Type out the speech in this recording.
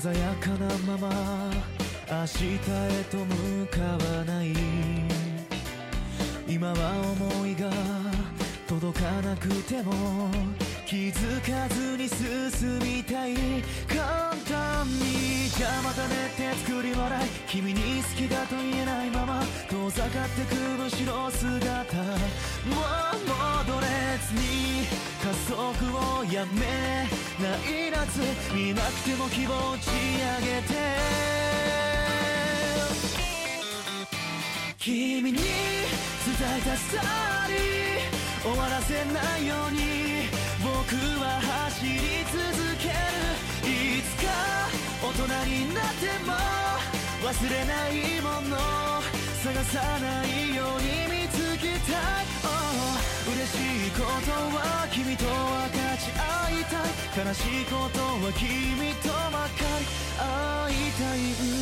鮮やかなまま明日へと向かわない。今は思いが届かなくても気づかずに進みたい。簡単にじゃあまたねって作り笑い。君に好きだと言えないまま遠ざかってく後ろ姿。もう戻れずに加速をやめない夏見なくても希望打ち上げて君に伝えたストーリー終わらせないように僕は走り続けるいつか大人になっても忘れないもの探さないように見つけたい、oh、嬉しいことはしいことは君とばかり会いたい